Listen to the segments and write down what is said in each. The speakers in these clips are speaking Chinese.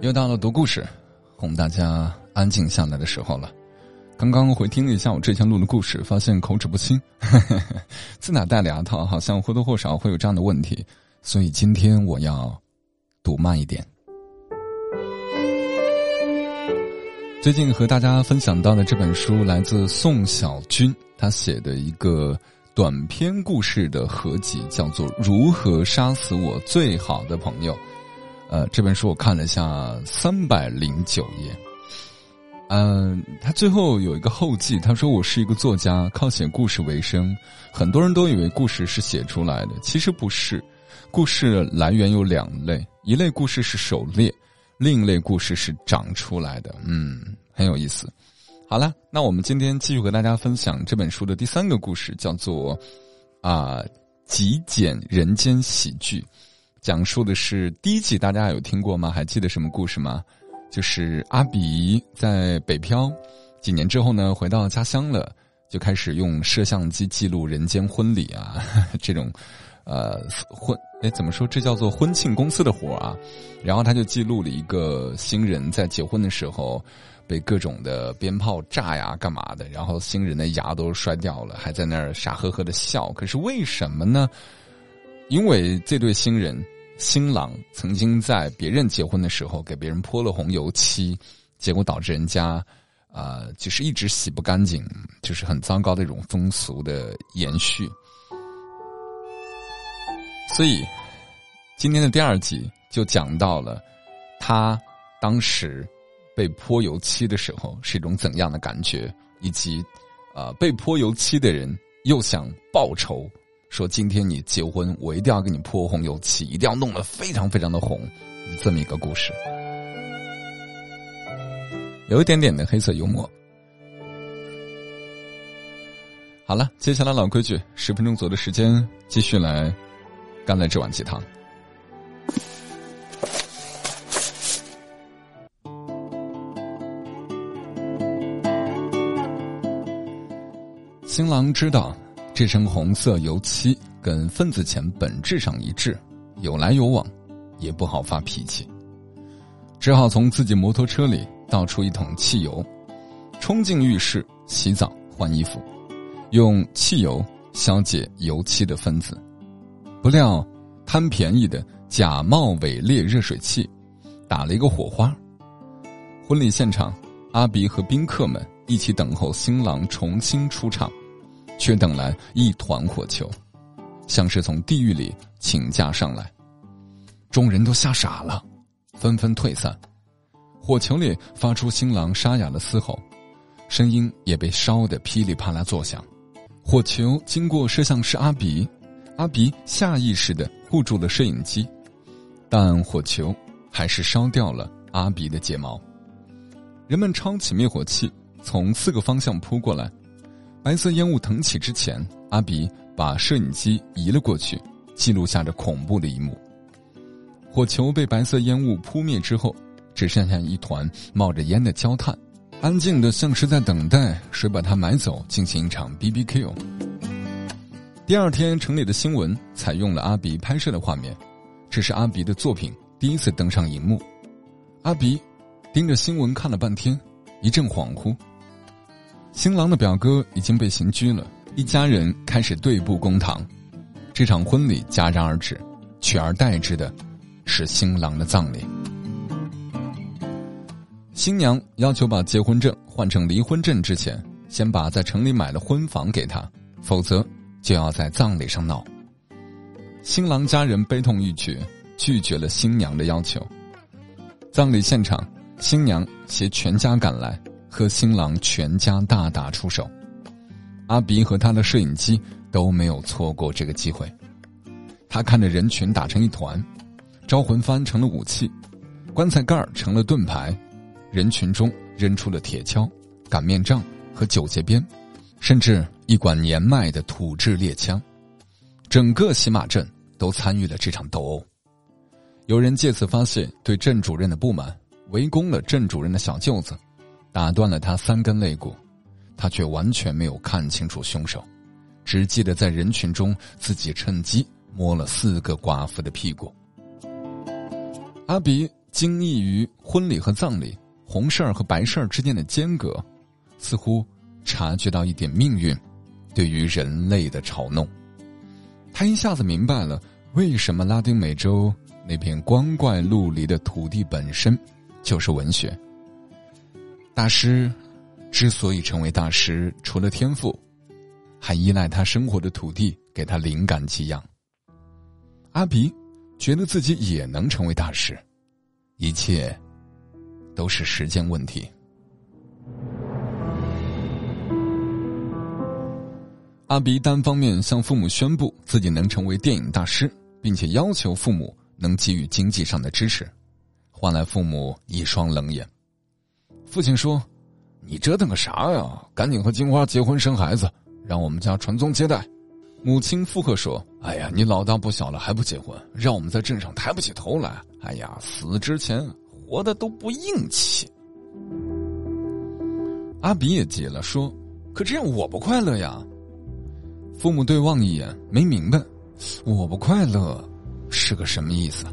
又到了读故事，哄大家安静下来的时候了。刚刚回听了一下我之前录的故事，发现口齿不清，自打戴了牙套，好像或多或少会有这样的问题。所以今天我要读慢一点。最近和大家分享到的这本书来自宋小军，他写的一个短篇故事的合集，叫做《如何杀死我最好的朋友》。呃，这本书我看了一下三百零九页。嗯，他最后有一个后记，他说：“我是一个作家，靠写故事为生。很多人都以为故事是写出来的，其实不是。故事来源有两类，一类故事是狩猎，另一类故事是长出来的。嗯，很有意思。好了，那我们今天继续和大家分享这本书的第三个故事，叫做啊，极简人间喜剧。”讲述的是第一集，大家有听过吗？还记得什么故事吗？就是阿比在北漂几年之后呢，回到家乡了，就开始用摄像机记录人间婚礼啊，这种呃婚哎怎么说？这叫做婚庆公司的活啊。然后他就记录了一个新人在结婚的时候被各种的鞭炮炸呀，干嘛的？然后新人的牙都摔掉了，还在那儿傻呵呵的笑。可是为什么呢？因为这对新人，新郎曾经在别人结婚的时候给别人泼了红油漆，结果导致人家，啊，就是一直洗不干净，就是很糟糕的一种风俗的延续。所以，今天的第二集就讲到了他当时被泼油漆的时候是一种怎样的感觉，以及啊，被泼油漆的人又想报仇。说今天你结婚，我一定要给你泼红油漆，一定要弄得非常非常的红，这么一个故事，有一点点的黑色幽默。好了，接下来老规矩，十分钟左右的时间，继续来干了这碗鸡汤。新郎知道。这层红色油漆跟份子钱本质上一致，有来有往，也不好发脾气，只好从自己摩托车里倒出一桶汽油，冲进浴室洗澡换衣服，用汽油消解油漆的分子。不料贪便宜的假冒伪劣热水器打了一个火花。婚礼现场，阿比和宾客们一起等候新郎重新出场。却等来一团火球，像是从地狱里请假上来。众人都吓傻了，纷纷退散。火球里发出新郎沙哑的嘶吼，声音也被烧得噼里啪啦作响。火球经过摄像师阿比，阿比下意识的护住了摄影机，但火球还是烧掉了阿比的睫毛。人们抄起灭火器，从四个方向扑过来。白色烟雾腾起之前，阿比把摄影机移了过去，记录下这恐怖的一幕。火球被白色烟雾扑灭之后，只剩下一团冒着烟的焦炭，安静的像是在等待谁把它买走，进行一场 BBQ。第二天，城里的新闻采用了阿比拍摄的画面，这是阿比的作品第一次登上荧幕。阿比盯着新闻看了半天，一阵恍惚。新郎的表哥已经被刑拘了，一家人开始对簿公堂。这场婚礼戛然而止，取而代之的是新郎的葬礼。新娘要求把结婚证换成离婚证之前，先把在城里买的婚房给他，否则就要在葬礼上闹。新郎家人悲痛欲绝，拒绝了新娘的要求。葬礼现场，新娘携全家赶来。和新郎全家大打出手，阿比和他的摄影机都没有错过这个机会。他看着人群打成一团，招魂幡成了武器，棺材盖成了盾牌，人群中扔出了铁锹、擀面杖和九节鞭，甚至一管年迈的土制猎枪。整个洗马镇都参与了这场斗殴。有人借此发泄对镇主任的不满，围攻了镇主任的小舅子。打断了他三根肋骨，他却完全没有看清楚凶手，只记得在人群中自己趁机摸了四个寡妇的屁股。阿比惊异于婚礼和葬礼、红事儿和白事儿之间的间隔，似乎察觉到一点命运对于人类的嘲弄。他一下子明白了为什么拉丁美洲那片光怪陆离的土地本身就是文学。大师之所以成为大师，除了天赋，还依赖他生活的土地给他灵感给养。阿比觉得自己也能成为大师。一切都是时间问题。阿比单方面向父母宣布自己能成为电影大师，并且要求父母能给予经济上的支持，换来父母一双冷眼。父亲说：“你折腾个啥呀？赶紧和金花结婚生孩子，让我们家传宗接代。”母亲附和说：“哎呀，你老大不小了还不结婚，让我们在镇上抬不起头来。哎呀，死之前活的都不硬气。”阿比也急了，说：“可这样我不快乐呀。”父母对望一眼，没明白，“我不快乐”是个什么意思？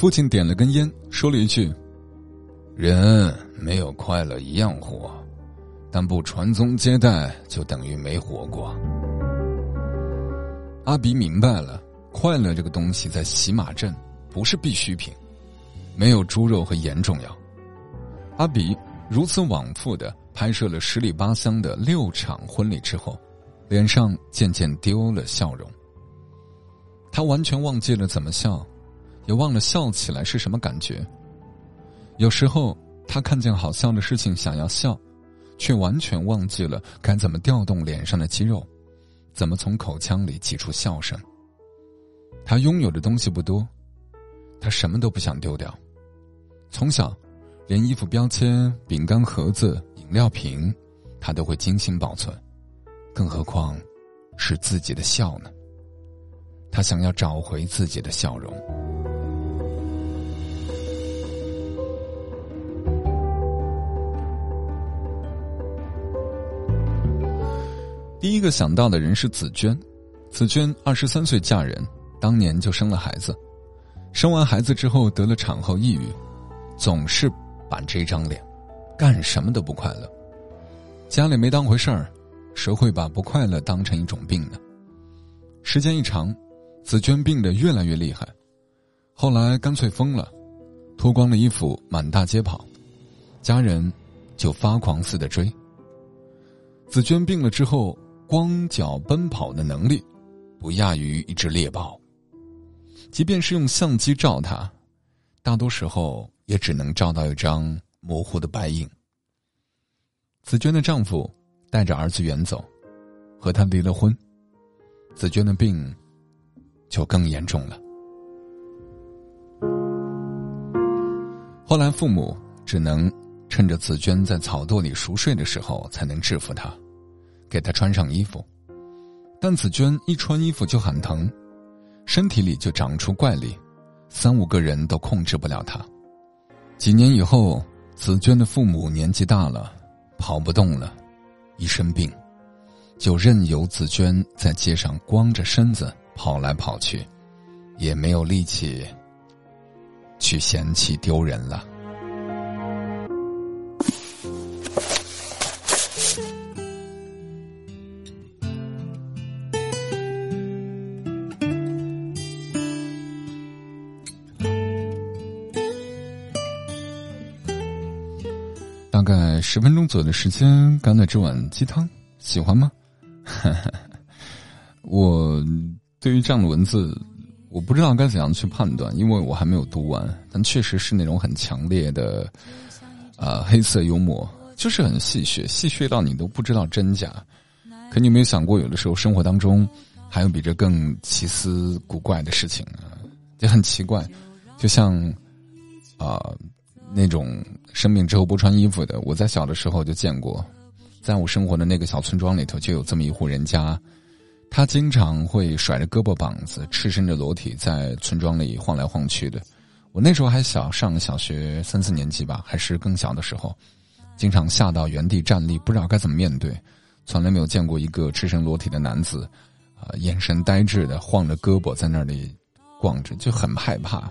父亲点了根烟，说了一句：“人没有快乐一样活。”但不传宗接代，就等于没活过。阿比明白了，快乐这个东西在洗马镇不是必需品，没有猪肉和盐重要。阿比如此往复的拍摄了十里八乡的六场婚礼之后，脸上渐渐丢了笑容。他完全忘记了怎么笑，也忘了笑起来是什么感觉。有时候，他看见好笑的事情，想要笑。却完全忘记了该怎么调动脸上的肌肉，怎么从口腔里挤出笑声。他拥有的东西不多，他什么都不想丢掉。从小，连衣服标签、饼干盒子、饮料瓶，他都会精心保存，更何况是自己的笑呢？他想要找回自己的笑容。第一个想到的人是紫娟，紫娟二十三岁嫁人，当年就生了孩子，生完孩子之后得了产后抑郁，总是板着一张脸，干什么都不快乐，家里没当回事儿，谁会把不快乐当成一种病呢？时间一长，紫娟病得越来越厉害，后来干脆疯了，脱光了衣服满大街跑，家人就发狂似的追。紫娟病了之后。光脚奔跑的能力，不亚于一只猎豹。即便是用相机照他，大多时候也只能照到一张模糊的白影。紫娟的丈夫带着儿子远走，和她离了婚，紫娟的病就更严重了。后来父母只能趁着紫娟在草垛里熟睡的时候，才能制服她。给她穿上衣服，但紫娟一穿衣服就很疼，身体里就长出怪力，三五个人都控制不了她。几年以后，紫娟的父母年纪大了，跑不动了，一生病，就任由紫娟在街上光着身子跑来跑去，也没有力气去嫌弃丢人了。十分钟左右的时间，干了这碗鸡汤，喜欢吗？我对于这样的文字，我不知道该怎样去判断，因为我还没有读完。但确实是那种很强烈的，啊，黑色幽默，就是很戏谑，戏谑到你都不知道真假。可你有没有想过，有的时候生活当中还有比这更奇思古怪的事情啊？也很奇怪，就像啊。那种生病之后不穿衣服的，我在小的时候就见过，在我生活的那个小村庄里头就有这么一户人家，他经常会甩着胳膊膀子，赤身着裸体在村庄里晃来晃去的。我那时候还小，上小学三四年级吧，还是更小的时候，经常吓到原地站立，不知道该怎么面对。从来没有见过一个赤身裸体的男子，啊，眼神呆滞的晃着胳膊在那里逛着，就很害怕，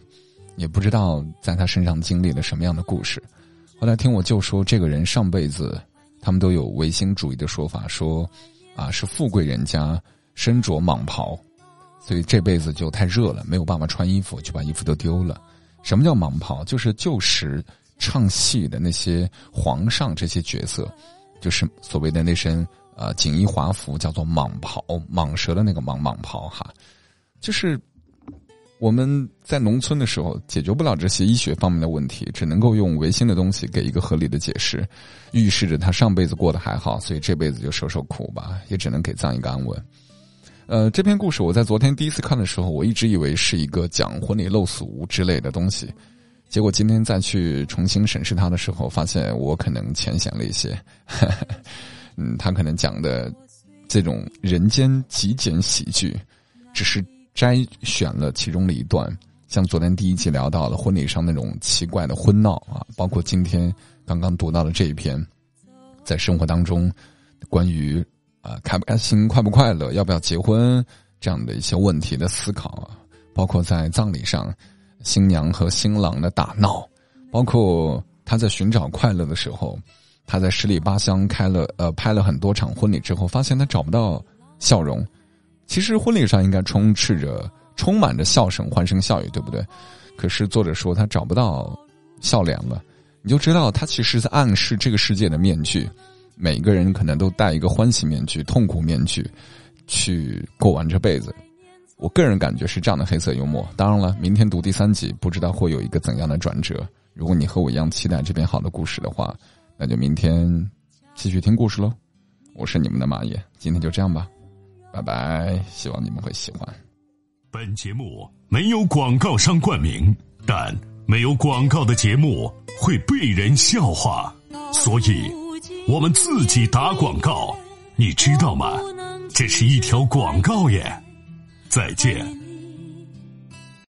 也不知道在他身上经历了什么样的故事。后来听我舅说，这个人上辈子他们都有唯心主义的说法，说啊是富贵人家身着蟒袍，所以这辈子就太热了，没有办法穿衣服，就把衣服都丢了。什么叫蟒袍？就是旧时唱戏的那些皇上这些角色，就是所谓的那身呃锦衣华服，叫做蟒袍，蟒蛇的那个蟒蟒袍哈，就是。我们在农村的时候解决不了这些医学方面的问题，只能够用唯心的东西给一个合理的解释，预示着他上辈子过得还好，所以这辈子就受受苦吧，也只能给葬一个安稳。呃，这篇故事我在昨天第一次看的时候，我一直以为是一个讲婚礼陋俗之类的东西，结果今天再去重新审视它的时候，发现我可能浅显了一些。嗯，他可能讲的这种人间极简喜剧，只是。摘选了其中的一段，像昨天第一集聊到了婚礼上那种奇怪的婚闹啊，包括今天刚刚读到的这一篇，在生活当中，关于啊开不开心、快不快乐、要不要结婚这样的一些问题的思考啊，包括在葬礼上新娘和新郎的打闹，包括他在寻找快乐的时候，他在十里八乡开了呃拍了很多场婚礼之后，发现他找不到笑容。其实婚礼上应该充斥着、充满着笑声、欢声笑语，对不对？可是作者说他找不到笑脸了，你就知道他其实在暗示这个世界的面具，每个人可能都戴一个欢喜面具、痛苦面具，去过完这辈子。我个人感觉是这样的黑色幽默。当然了，明天读第三集，不知道会有一个怎样的转折。如果你和我一样期待这篇好的故事的话，那就明天继续听故事喽。我是你们的马爷，今天就这样吧。拜拜，希望你们会喜欢。本节目没有广告商冠名，但没有广告的节目会被人笑话，所以我们自己打广告，你知道吗？这是一条广告耶！再见。